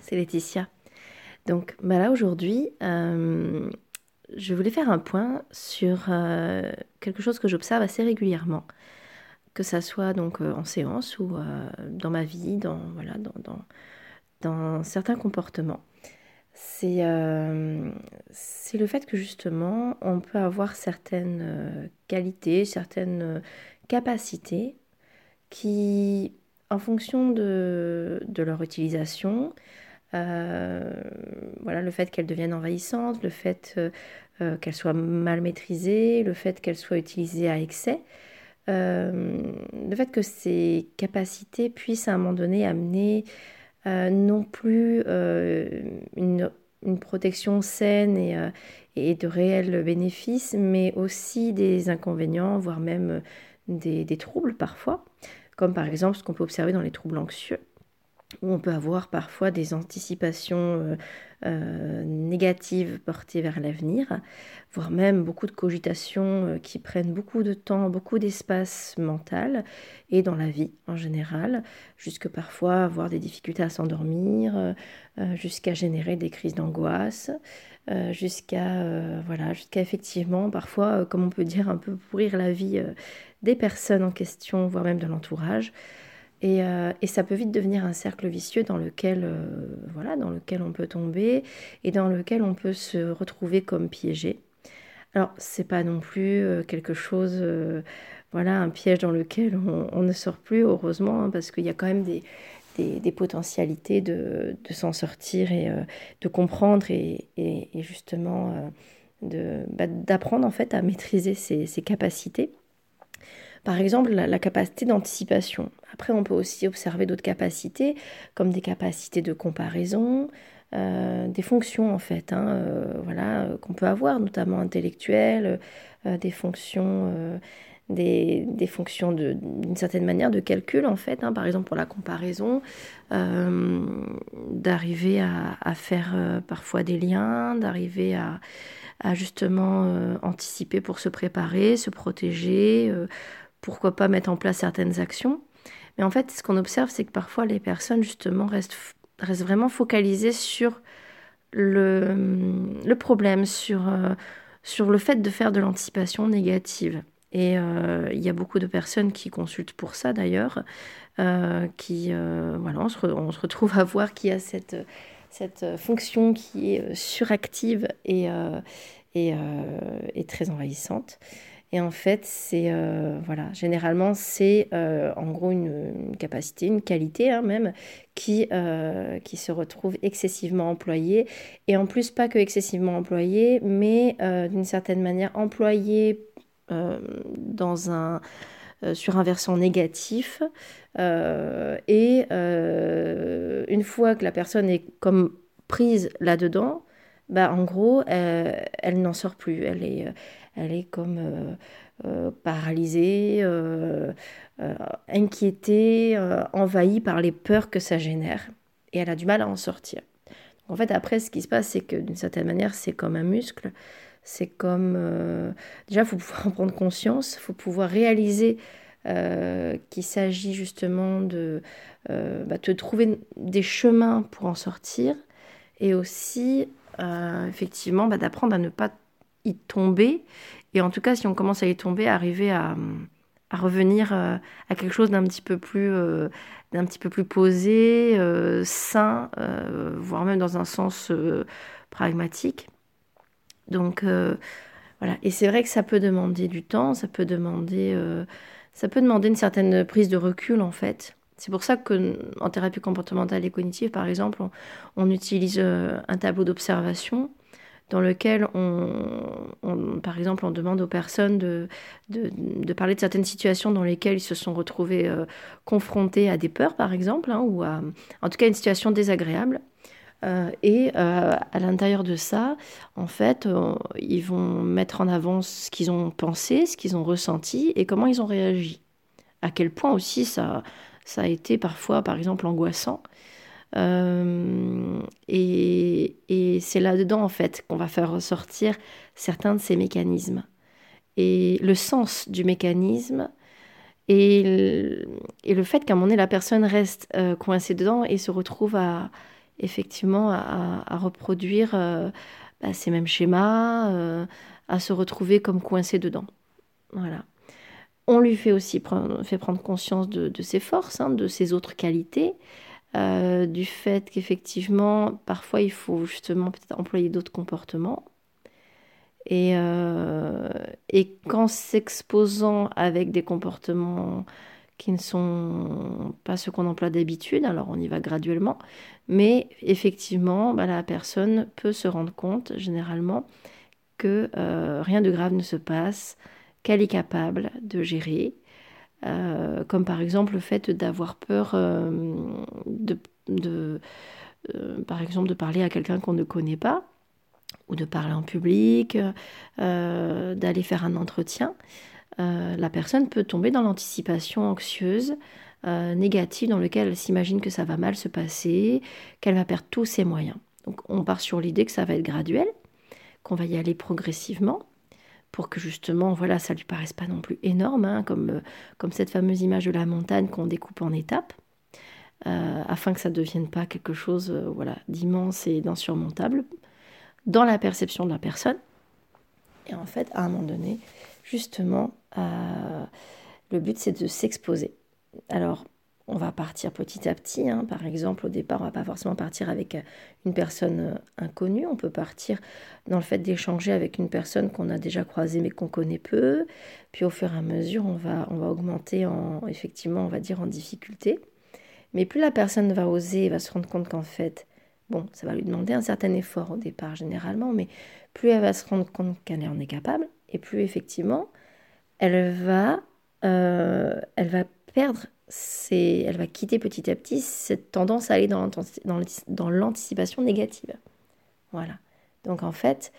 C'est Laetitia. Donc bah là aujourd'hui, euh, je voulais faire un point sur euh, quelque chose que j'observe assez régulièrement, que ça soit donc euh, en séance ou dans ma vie, dans, voilà, dans, dans, dans certains comportements. C'est c'est le fait que justement on peut avoir certaines qualités, certaines capacités qui en fonction de, leur utilisation, euh, voilà, le fait qu'elles deviennent envahissantes, le fait euh, euh, qu'elles soient mal maîtrisées, le fait qu'elles soient utilisées à excès, le fait que ces capacités puissent à un moment donné amener non plus une, protection saine et, et, de réels bénéfices, mais aussi des inconvénients, voire même des troubles parfois comme par exemple ce qu'on peut observer dans les troubles anxieux, où on peut avoir parfois des anticipations euh, euh, négatives portées vers l'avenir, voire même beaucoup de cogitations euh, qui prennent beaucoup de temps, beaucoup d'espace mental et dans la vie en général, jusque parfois avoir des difficultés à s'endormir, jusqu'à générer des crises d'angoisse. jusqu'à voilà jusqu'à effectivement parfois comme on peut dire un peu pourrir la vie des personnes en question, voire même de l'entourage. Et, euh, et, ça peut vite devenir un cercle vicieux dans lequel, euh, voilà, dans lequel on peut tomber et dans lequel on peut se retrouver comme piégé. Alors, c'est pas non plus euh, quelque chose, voilà, un piège dans lequel on, ne sort plus, heureusement, hein, parce qu'il y a quand même des, des, potentialités de, de s'en sortir et de comprendre et, et, justement bah, d'apprendre en fait à maîtriser ses capacités. Par exemple, la, capacité d'anticipation. Après, on peut aussi observer d'autres capacités, comme des capacités de comparaison, euh, des fonctions en fait, hein, euh, voilà, euh, qu'on peut avoir, notamment intellectuelles, des fonctions, des, fonctions d'une certaine manière de calcul en fait, hein, par exemple pour la comparaison, d'arriver à, faire parfois des liens, d'arriver à, à, justement anticiper pour se préparer, se protéger pourquoi pas mettre en place certaines actions. Mais en fait, ce qu'on observe, c'est que parfois les personnes, justement, restent, restent vraiment focalisées sur le, le problème, sur, euh, sur le fait de faire de l'anticipation négative. Et euh, il y a beaucoup de personnes qui consultent pour ça d'ailleurs, euh, qui, voilà, on se, retrouve à voir qu'il y a cette, cette fonction qui est suractive et, et, et très envahissante. Et en fait, c'est euh, voilà, généralement c'est euh, en gros une, capacité, une qualité hein, même qui euh, qui se retrouve excessivement employée et en plus pas que excessivement employée, mais d'une certaine manière employée dans un sur un versant négatif et une fois que la personne est comme prise là-dedans, bah, en gros, elle n'en sort plus. Elle est, elle est comme euh, euh, paralysée, euh, inquiétée, envahie par les peurs que ça génère. Et elle a du mal à en sortir. En fait, après, ce qui se passe, c'est que d'une certaine manière, c'est comme un muscle. C'est comme... déjà, il faut pouvoir en prendre conscience, il faut pouvoir réaliser qu'il s'agit justement de bah, te trouver des chemins pour en sortir et aussi effectivement bah, d'apprendre à ne pas y tomber. Et en tout cas, si on commence à y tomber, arriver à, à revenir euh, à quelque chose d'un petit peu plus, euh, d'un petit peu plus posé, euh, sain, voire même dans un sens pragmatique. Donc voilà. Et c'est vrai que ça peut demander du temps, ça peut demander, ça peut demander une certaine prise de recul en fait. C'est pour ça que en thérapie comportementale et cognitive, par exemple, on utilise un tableau d'observation dans lequel, on, par exemple, on demande aux personnes de, de, parler de certaines situations dans lesquelles ils se sont retrouvés euh, confrontés à des peurs, par exemple, hein, ou en tout cas une situation désagréable. Euh, et euh, à l'intérieur de ça, en fait, ils vont mettre en avant ce qu'ils ont pensé, ce qu'ils ont ressenti et comment ils ont réagi. À quel point aussi ça, ça a été parfois, par exemple, angoissant. Euh, et, c'est là-dedans, en fait, qu'on va faire ressortir certains de ces mécanismes. Et le sens du mécanisme et le, et le fait qu'à un moment donné, la personne reste euh, coincée dedans et se retrouve à, effectivement à, reproduire bah, ces mêmes schémas, à se retrouver comme coincé dedans. Voilà. On lui fait aussi prendre, fait prendre conscience de, ses forces, hein, de ses autres qualités, euh, du fait qu'effectivement, parfois, il faut justement peut-être employer d'autres comportements. Et, euh, et qu'en s'exposant avec des comportements qui ne sont pas ceux qu'on emploie d'habitude, alors on y va graduellement, mais effectivement, bah, la personne peut se rendre compte généralement que euh, rien de grave ne se passe, qu'elle est capable de gérer, euh, comme par exemple le fait d'avoir peur euh, de, euh, par exemple, de parler à quelqu'un qu'on ne connaît pas, ou de parler en public, d'aller faire un entretien. la personne peut tomber dans l'anticipation anxieuse, négative, dans laquelle elle s'imagine que ça va mal se passer, qu'elle va perdre tous ses moyens. Donc on part sur l'idée que ça va être graduel, qu'on va y aller progressivement pour que justement, voilà, ça lui paraisse pas non plus énorme, hein, comme, euh, comme cette fameuse image de la montagne qu'on découpe en étapes, euh, afin que ça ne devienne pas quelque chose euh, voilà, d'immense et d'insurmontable dans la perception de la personne. Et en fait, à un moment donné, justement, le but c'est de s'exposer. Alors, on va partir petit à petit. Hein. Par exemple, au départ, on va pas forcément partir avec euh, une personne euh, inconnue. On peut partir dans le fait d'échanger avec une personne qu'on a déjà croisée mais qu'on connaît peu. Puis au fur et à mesure, on va, on va augmenter en, effectivement, on va dire en difficulté. Mais plus la personne va oser, va se rendre compte qu'en fait, bon, ça va lui demander un certain effort au départ généralement, mais plus elle va se rendre compte qu'elle en est capable, et plus effectivement, elle va, euh, elle va perdre c'est, elle va quitter petit à petit cette tendance à aller dans, l'anticipation négative. Voilà. Donc en fait,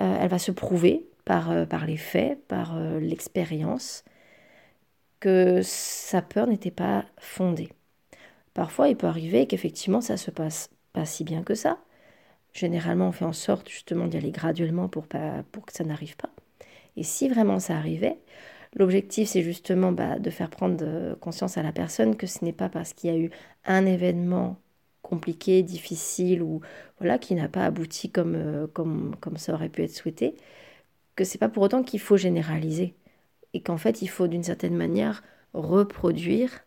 euh, elle va se prouver par, euh, les faits, par euh, l'expérience, que sa peur n'était pas fondée. Parfois, il peut arriver qu'effectivement, ça se passe pas si bien que ça. Généralement, on fait en sorte justement d'y aller graduellement pour que ça n'arrive pas. Et si vraiment ça arrivait, L'objectif, c'est justement bah, de faire prendre euh, conscience à la personne que ce n'est pas parce qu'il y a eu un événement compliqué, difficile ou voilà qui n'a pas abouti comme, euh, comme, comme ça aurait pu être souhaité, que c'est pas pour autant qu'il faut généraliser et qu'en fait il faut d'une certaine manière reproduire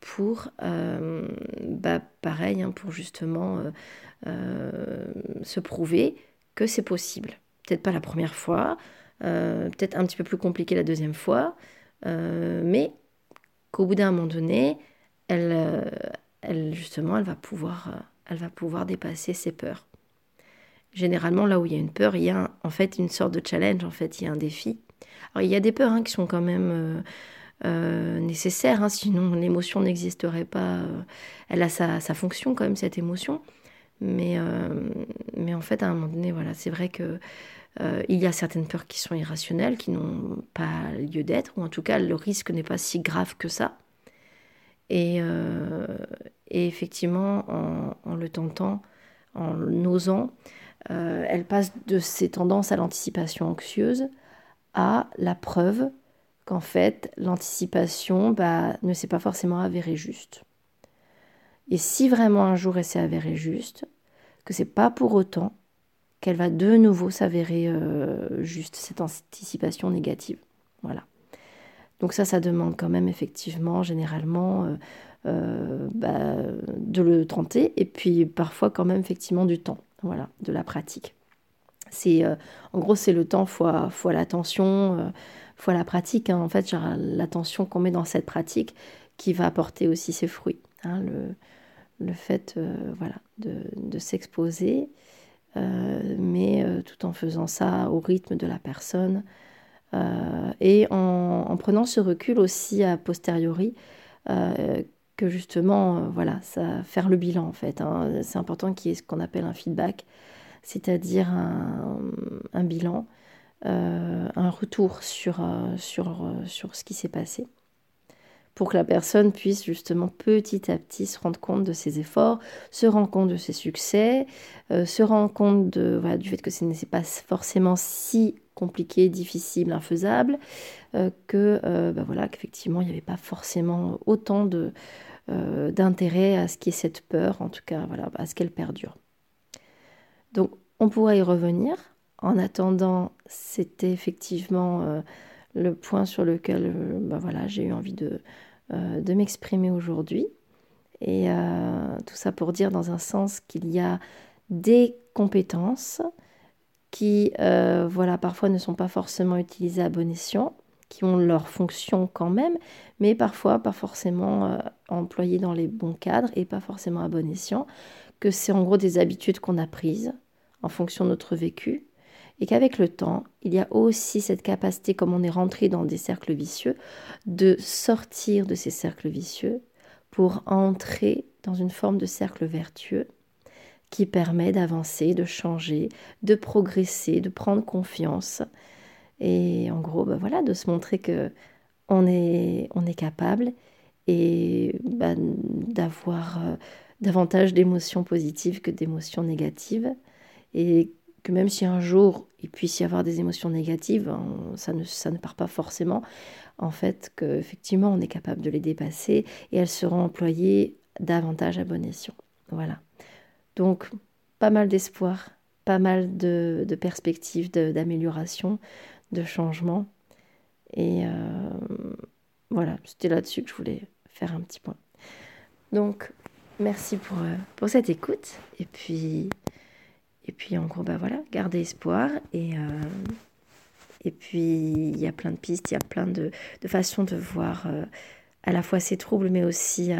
pour euh, bah, pareil hein, pour justement se prouver que c'est possible. Peut-être pas la première fois, euh, peut-être un petit peu plus compliqué la deuxième fois, euh, mais qu'au bout d'un moment donné, elle, euh, elle, justement, elle va, pouvoir, elle va pouvoir dépasser ses peurs. Généralement, là où il y a une peur, il y a en fait une sorte de challenge, en fait, il y a un défi. Alors, il y a des peurs hein, qui sont quand même nécessaires, hein, sinon l'émotion n'existerait pas. elle a sa, sa, fonction quand même, cette émotion. Mais, mais en fait, à un moment donné, voilà, c'est vrai que euh, il y a certaines peurs qui sont irrationnelles, qui n'ont pas lieu d'être, ou en tout cas le risque n'est pas si grave que ça. Et, euh, effectivement, en, le tentant, en osant, euh, elle passe de ces tendances à l'anticipation anxieuse à la preuve qu'en fait l'anticipation bah, ne s'est pas forcément avérée juste. Et si vraiment un jour elle s'est avérée juste, que c'est pas pour autant qu'elle va de nouveau s'avérer euh, juste cette anticipation négative. Voilà. Donc ça, ça demande quand même effectivement, généralement, euh, euh, bah, de le tenter et puis parfois quand même effectivement du temps, voilà, de la pratique. C'est, en gros, c'est le temps fois, l'attention, fois la pratique. Hein. En fait, l'attention qu'on met dans cette pratique qui va apporter aussi ses fruits. Hein. le, fait voilà, de, s'exposer mais euh, tout en faisant ça au rythme de la personne euh, et en, prenant ce recul aussi a posteriori que justement, voilà, faire le bilan en fait. Hein. C'est important qu'il y ait ce qu'on appelle un feedback, c'est-à-dire un, bilan, un retour sur, sur, sur ce qui s'est passé pour que la personne puisse justement petit à petit se rendre compte de ses efforts, se rendre compte de ses succès, euh, se rendre compte du fait que ce n'est pas forcément si compliqué, difficile, infaisable, euh, que euh, bah qu'effectivement il n'y avait pas forcément autant d'intérêt à ce qui est cette peur, en tout cas, voilà, à ce qu'elle perdure. Donc, on pourra y revenir. En attendant, c'était effectivement le point sur lequel bah voilà, j'ai eu envie de, de m'exprimer aujourd'hui. Et tout ça pour dire dans un sens qu'il y a des compétences qui, euh, voilà, parfois ne sont pas forcément utilisées à bon escient, qui ont leur fonction quand même, mais parfois pas forcément euh, employées dans les bons cadres et pas forcément à bon escient, que c'est en gros des habitudes qu'on a prises en fonction de notre vécu, et qu'avec le temps, il y a aussi cette capacité, comme on est rentré dans des cercles vicieux, de sortir de ces cercles vicieux pour entrer dans une forme de cercle vertueux qui permet d'avancer, de changer, de progresser, de prendre confiance. Et en gros, ben voilà, de se montrer que on est, on est capable et ben, d'avoir euh, davantage d'émotions positives que d'émotions négatives. Et que même si un jour il puisse y avoir des émotions négatives, ça ne, ça ne part pas forcément. En fait, qu'effectivement, on est capable de les dépasser et elles seront employées davantage à bon escient. Voilà. Donc, pas mal d'espoir, pas mal de, perspectives d'amélioration, de, changement. Et euh, voilà, c'était là-dessus que je voulais faire un petit point. Donc, merci pour, euh, pour cette écoute. Et puis, et puis en gros, bah voilà, garder espoir. Et, euh, et puis, il y a plein de pistes, il y a plein de, de façons de voir à la fois ces troubles, mais aussi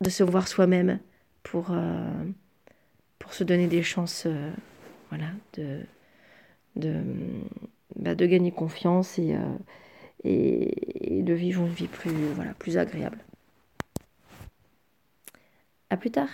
de se voir soi-même pour, euh, pour se donner des chances euh, voilà, de, de, bah, de gagner confiance et, euh, et, et, de vivre une vie plus, voilà, plus agréable. À plus tard